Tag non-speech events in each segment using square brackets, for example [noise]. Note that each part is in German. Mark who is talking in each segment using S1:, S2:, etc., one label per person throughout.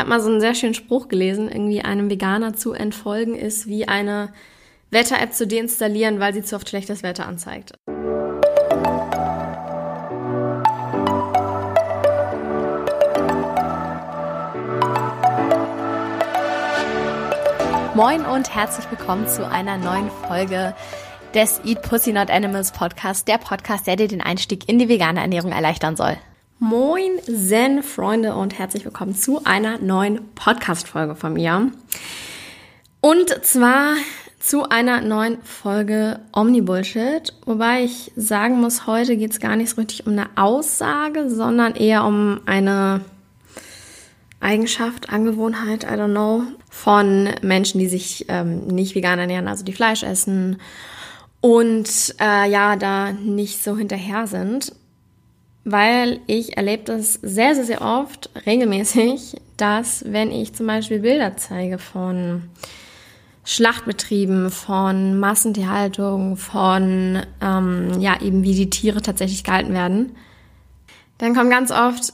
S1: habe mal so einen sehr schönen Spruch gelesen, irgendwie einem Veganer zu entfolgen ist wie eine Wetter-App zu deinstallieren, weil sie zu oft schlechtes Wetter anzeigt. Moin und herzlich willkommen zu einer neuen Folge des Eat Pussy Not Animals Podcast, der Podcast, der dir den Einstieg in die vegane Ernährung erleichtern soll. Moin Zen Freunde und herzlich willkommen zu einer neuen Podcast Folge von mir. Und zwar zu einer neuen Folge Omni Bullshit, wobei ich sagen muss, heute geht es gar nicht so richtig um eine Aussage, sondern eher um eine Eigenschaft, Angewohnheit, I don't know, von Menschen, die sich ähm, nicht vegan ernähren, also die Fleisch essen und äh, ja, da nicht so hinterher sind weil ich erlebe das sehr, sehr, sehr oft, regelmäßig, dass wenn ich zum Beispiel Bilder zeige von Schlachtbetrieben, von Massentierhaltung, von ähm, ja eben wie die Tiere tatsächlich gehalten werden, dann kommen ganz oft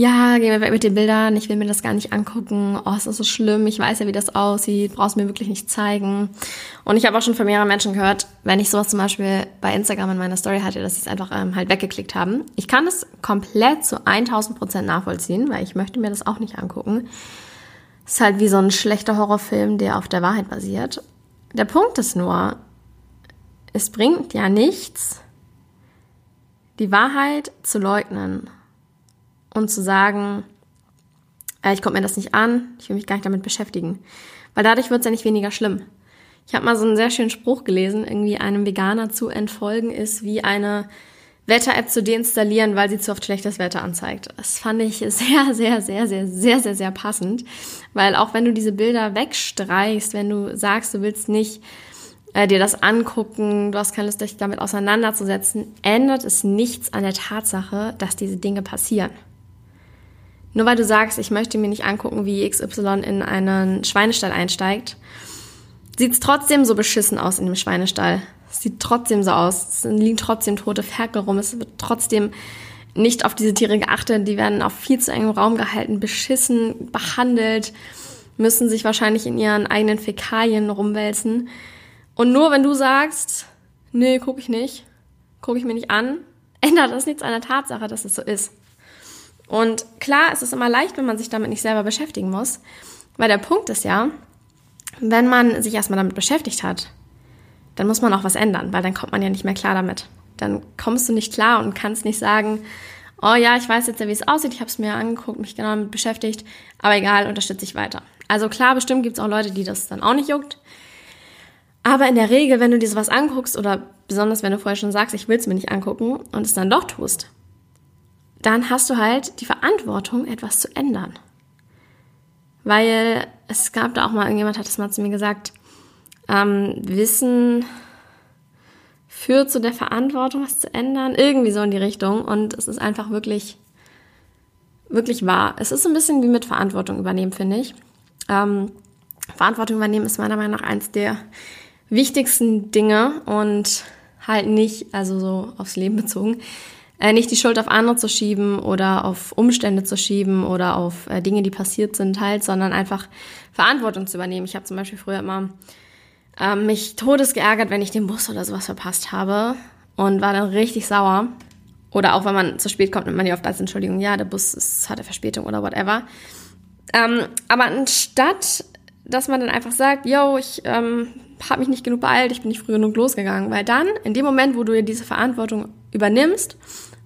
S1: ja, geh mir weg mit den Bildern, ich will mir das gar nicht angucken. Oh, es ist so schlimm, ich weiß ja, wie das aussieht, brauchst mir wirklich nicht zeigen. Und ich habe auch schon von mehreren Menschen gehört, wenn ich sowas zum Beispiel bei Instagram in meiner Story hatte, dass sie es einfach ähm, halt weggeklickt haben. Ich kann es komplett zu 1000 Prozent nachvollziehen, weil ich möchte mir das auch nicht angucken. Es ist halt wie so ein schlechter Horrorfilm, der auf der Wahrheit basiert. Der Punkt ist nur, es bringt ja nichts, die Wahrheit zu leugnen und zu sagen, äh, ich gucke mir das nicht an, ich will mich gar nicht damit beschäftigen. Weil dadurch wird es ja nicht weniger schlimm. Ich habe mal so einen sehr schönen Spruch gelesen, irgendwie einem Veganer zu entfolgen ist wie eine Wetter-App zu deinstallieren, weil sie zu oft schlechtes Wetter anzeigt. Das fand ich sehr, sehr, sehr, sehr, sehr, sehr, sehr passend. Weil auch wenn du diese Bilder wegstreichst, wenn du sagst, du willst nicht äh, dir das angucken, du hast keine Lust, dich damit auseinanderzusetzen, ändert es nichts an der Tatsache, dass diese Dinge passieren. Nur weil du sagst, ich möchte mir nicht angucken, wie XY in einen Schweinestall einsteigt, sieht es trotzdem so beschissen aus in dem Schweinestall. Es sieht trotzdem so aus. Es liegen trotzdem tote Ferkel rum. Es wird trotzdem nicht auf diese Tiere geachtet. Die werden auf viel zu engem Raum gehalten, beschissen, behandelt, müssen sich wahrscheinlich in ihren eigenen Fäkalien rumwälzen. Und nur wenn du sagst, nee, gucke ich nicht, gucke ich mir nicht an, ändert das nichts an der Tatsache, dass es so ist. Und klar, es ist immer leicht, wenn man sich damit nicht selber beschäftigen muss, weil der Punkt ist ja, wenn man sich erstmal damit beschäftigt hat, dann muss man auch was ändern, weil dann kommt man ja nicht mehr klar damit. Dann kommst du nicht klar und kannst nicht sagen, oh ja, ich weiß jetzt ja, wie es aussieht, ich habe es mir angeguckt, mich genau damit beschäftigt, aber egal, unterstütze ich weiter. Also klar, bestimmt gibt es auch Leute, die das dann auch nicht juckt. Aber in der Regel, wenn du dir sowas anguckst oder besonders wenn du vorher schon sagst, ich will es mir nicht angucken und es dann doch tust, dann hast du halt die Verantwortung, etwas zu ändern. Weil es gab da auch mal, irgendjemand hat das mal zu mir gesagt, ähm, Wissen führt zu der Verantwortung, was zu ändern, irgendwie so in die Richtung. Und es ist einfach wirklich, wirklich wahr. Es ist ein bisschen wie mit Verantwortung übernehmen, finde ich. Ähm, Verantwortung übernehmen ist meiner Meinung nach eins der wichtigsten Dinge und halt nicht, also so aufs Leben bezogen, äh, nicht die Schuld auf andere zu schieben oder auf Umstände zu schieben oder auf äh, Dinge, die passiert sind halt, sondern einfach Verantwortung zu übernehmen. Ich habe zum Beispiel früher immer äh, mich todes geärgert, wenn ich den Bus oder sowas verpasst habe und war dann richtig sauer. Oder auch wenn man zu spät kommt, nimmt man die oft als Entschuldigung, ja, der Bus ist, hatte Verspätung oder whatever. Ähm, aber anstatt, dass man dann einfach sagt, yo, ich ähm, habe mich nicht genug beeilt, ich bin nicht früh genug losgegangen, weil dann, in dem Moment, wo du dir diese Verantwortung übernimmst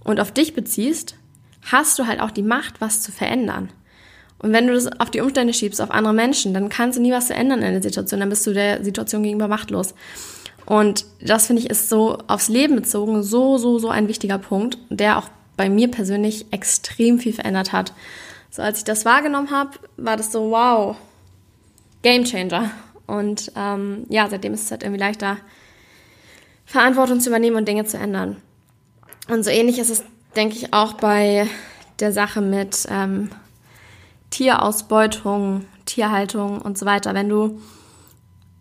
S1: und auf dich beziehst, hast du halt auch die Macht, was zu verändern. Und wenn du das auf die Umstände schiebst, auf andere Menschen, dann kannst du nie was zu ändern in der Situation, dann bist du der Situation gegenüber machtlos. Und das finde ich ist so aufs Leben bezogen so, so, so ein wichtiger Punkt, der auch bei mir persönlich extrem viel verändert hat. So als ich das wahrgenommen habe, war das so, wow, Game Changer. Und ähm, ja, seitdem ist es halt irgendwie leichter, Verantwortung zu übernehmen und Dinge zu ändern. Und so ähnlich ist es, denke ich, auch bei der Sache mit ähm, Tierausbeutung, Tierhaltung und so weiter. Wenn du,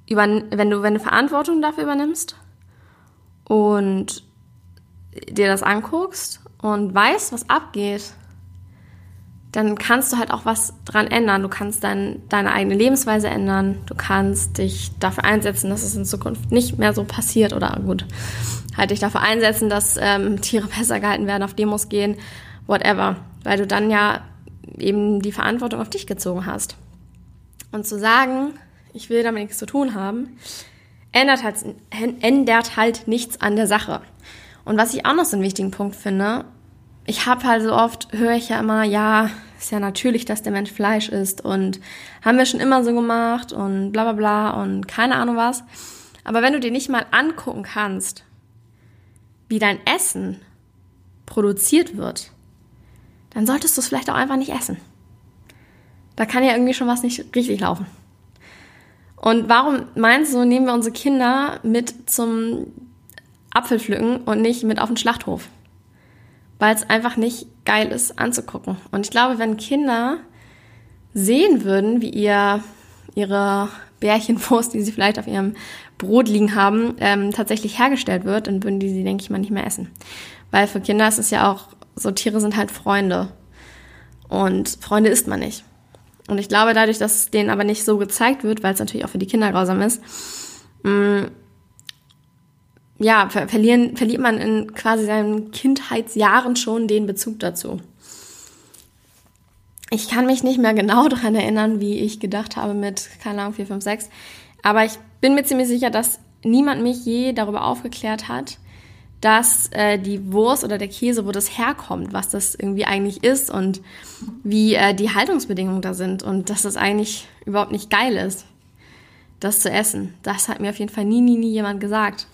S1: über, wenn du, wenn du Verantwortung dafür übernimmst und dir das anguckst und weißt, was abgeht, dann kannst du halt auch was dran ändern. Du kannst dein, deine eigene Lebensweise ändern. Du kannst dich dafür einsetzen, dass es in Zukunft nicht mehr so passiert oder gut, halt dich dafür einsetzen, dass ähm, Tiere [laughs] besser gehalten werden, auf Demos gehen, whatever. Weil du dann ja eben die Verantwortung auf dich gezogen hast. Und zu sagen, ich will damit nichts zu tun haben, ändert halt, ändert halt nichts an der Sache. Und was ich auch noch so einen wichtigen Punkt finde, ich habe halt so oft, höre ich ja immer, ja, ist ja natürlich, dass der Mensch Fleisch isst und haben wir schon immer so gemacht und bla bla bla und keine Ahnung was. Aber wenn du dir nicht mal angucken kannst, wie dein Essen produziert wird, dann solltest du es vielleicht auch einfach nicht essen. Da kann ja irgendwie schon was nicht richtig laufen. Und warum meinst du, nehmen wir unsere Kinder mit zum Apfelpflücken und nicht mit auf den Schlachthof? Weil es einfach nicht geil ist anzugucken. Und ich glaube, wenn Kinder sehen würden, wie ihr ihre Bärchenwurst, die sie vielleicht auf ihrem Brot liegen haben, ähm, tatsächlich hergestellt wird, dann würden die sie, denke ich mal, nicht mehr essen. Weil für Kinder ist es ja auch so, Tiere sind halt Freunde. Und Freunde isst man nicht. Und ich glaube, dadurch, dass es denen aber nicht so gezeigt wird, weil es natürlich auch für die Kinder grausam ist, mh, mm, ja, ver verlieren, verliert man in quasi seinen Kindheitsjahren schon den Bezug dazu. Ich kann mich nicht mehr genau [laughs] daran erinnern, wie ich gedacht habe mit, keine Ahnung, 4, 5, 6. Aber ich bin mir ziemlich sicher, dass niemand mich je darüber aufgeklärt hat, dass äh, die Wurst oder der Käse, wo das herkommt, was das irgendwie eigentlich ist und wie äh, die Haltungsbedingungen da sind und dass das eigentlich überhaupt nicht geil ist, das zu essen. Das hat mir auf jeden Fall nie, nie, nie jemand gesagt.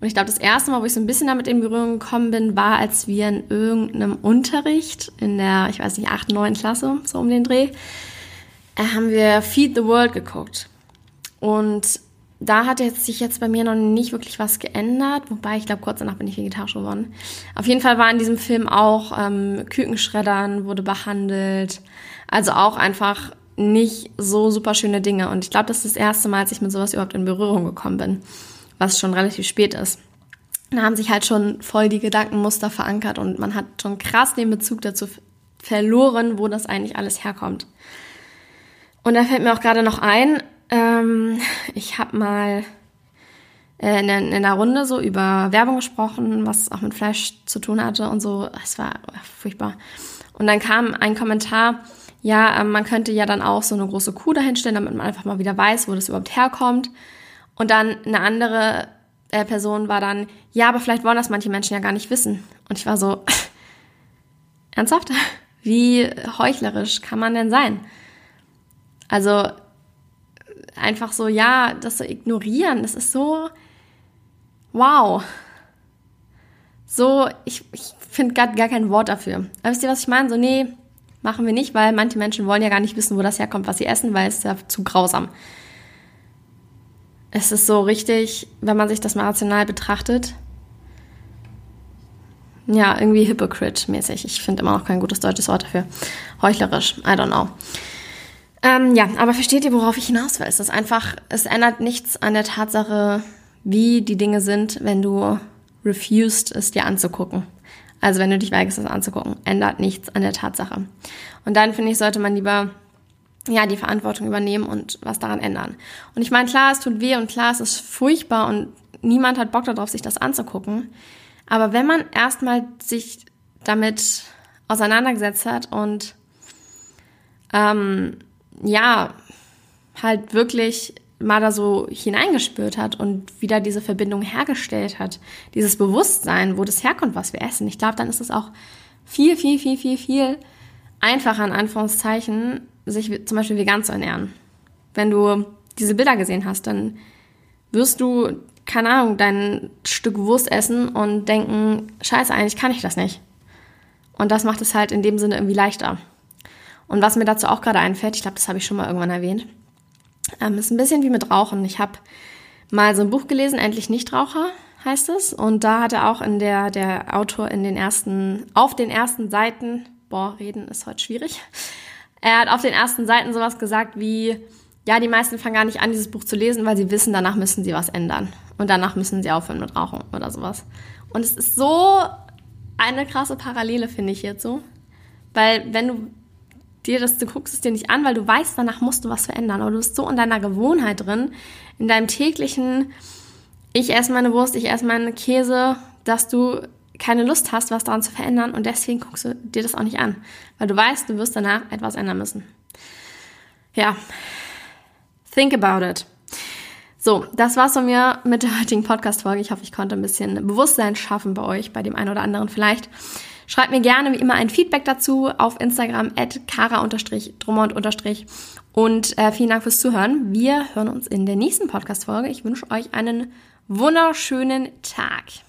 S1: Und ich glaube, das erste Mal, wo ich so ein bisschen damit in Berührung gekommen bin, war, als wir in irgendeinem Unterricht in der, ich weiß nicht, 8., 9. Klasse, so um den Dreh, äh, haben wir Feed the World geguckt. Und da hat jetzt sich jetzt bei mir noch nicht wirklich was geändert, wobei ich glaube, kurz danach bin ich vegetarisch geworden. Auf jeden Fall war in diesem Film auch ähm, Kükenschreddern wurde behandelt. Also auch einfach nicht so super schöne Dinge. Und ich glaube, das ist das erste Mal, als ich mit sowas überhaupt in Berührung gekommen bin, was schon relativ spät ist. Da haben sich halt schon voll die Gedankenmuster verankert und man hat schon krass den Bezug dazu verloren, wo das eigentlich alles herkommt. Und da fällt mir auch gerade noch ein, ähm, ich habe mal äh, in, in einer Runde so über Werbung gesprochen, was auch mit Fleisch zu tun hatte und so. Es war furchtbar. Und dann kam ein Kommentar, ja, ähm, man könnte ja dann auch so eine große Kuh dahinstellen, damit man einfach mal wieder weiß, wo das überhaupt herkommt. Und dann eine andere äh, Person war dann, ja, aber vielleicht wollen das manche Menschen ja gar nicht wissen. Und ich war so, [laughs] ernsthaft? Wie heuchlerisch kann man denn sein? Also einfach so, ja, das zu ignorieren, das ist so, wow. So, ich, ich finde gar, gar kein Wort dafür. Aber wisst ihr, was ich meine? So, nee, machen wir nicht, weil manche Menschen wollen ja gar nicht wissen, wo das herkommt, was sie essen, weil es ist ja zu grausam. Es ist so richtig, wenn man sich das mal rational betrachtet, ja, irgendwie hypocrite-mäßig. Ich finde immer noch kein gutes deutsches Wort dafür. Heuchlerisch, I don't know. Ähm, ja, aber versteht ihr, worauf ich hinaus will? Es ist einfach, es ändert nichts an der Tatsache, wie die Dinge sind, wenn du refused, es dir anzugucken. Also wenn du dich weigerst, es anzugucken, ändert nichts an der Tatsache. Und dann finde ich, sollte man lieber ja die Verantwortung übernehmen und was daran ändern. Und ich meine, klar, es tut weh und klar, es ist furchtbar und niemand hat Bock darauf, sich das anzugucken. Aber wenn man erstmal sich damit auseinandergesetzt hat und ähm, ja, halt wirklich mal da so hineingespürt hat und wieder diese Verbindung hergestellt hat, dieses Bewusstsein, wo das herkommt, was wir essen. Ich glaube, dann ist es auch viel, viel, viel, viel, viel einfacher, in Anführungszeichen, sich zum Beispiel vegan zu ernähren. Wenn du diese Bilder gesehen hast, dann wirst du, keine Ahnung, dein Stück Wurst essen und denken, scheiße, eigentlich kann ich das nicht. Und das macht es halt in dem Sinne irgendwie leichter. Und was mir dazu auch gerade einfällt, ich glaube, das habe ich schon mal irgendwann erwähnt, ähm, ist ein bisschen wie mit Rauchen. Ich habe mal so ein Buch gelesen, Endlich Nichtraucher heißt es. Und da hat er auch in der, der Autor in den ersten, auf den ersten Seiten, boah, reden ist heute schwierig. Er hat auf den ersten Seiten sowas gesagt wie, ja, die meisten fangen gar nicht an, dieses Buch zu lesen, weil sie wissen, danach müssen sie was ändern. Und danach müssen sie aufhören mit Rauchen oder sowas. Und es ist so eine krasse Parallele, finde ich so. Weil wenn du dir das, du guckst es dir nicht an, weil du weißt, danach musst du was verändern. Aber du bist so in deiner Gewohnheit drin, in deinem täglichen, ich esse meine Wurst, ich esse meinen Käse, dass du keine Lust hast, was daran zu verändern und deswegen guckst du dir das auch nicht an, weil du weißt, du wirst danach etwas ändern müssen. Ja, think about it. So, das war's von mir mit der heutigen Podcast-Folge. Ich hoffe, ich konnte ein bisschen Bewusstsein schaffen bei euch, bei dem einen oder anderen vielleicht. Schreibt mir gerne wie immer ein Feedback dazu auf Instagram at kara-drummond- und äh, vielen Dank fürs Zuhören. Wir hören uns in der nächsten Podcast-Folge. Ich wünsche euch einen wunderschönen Tag.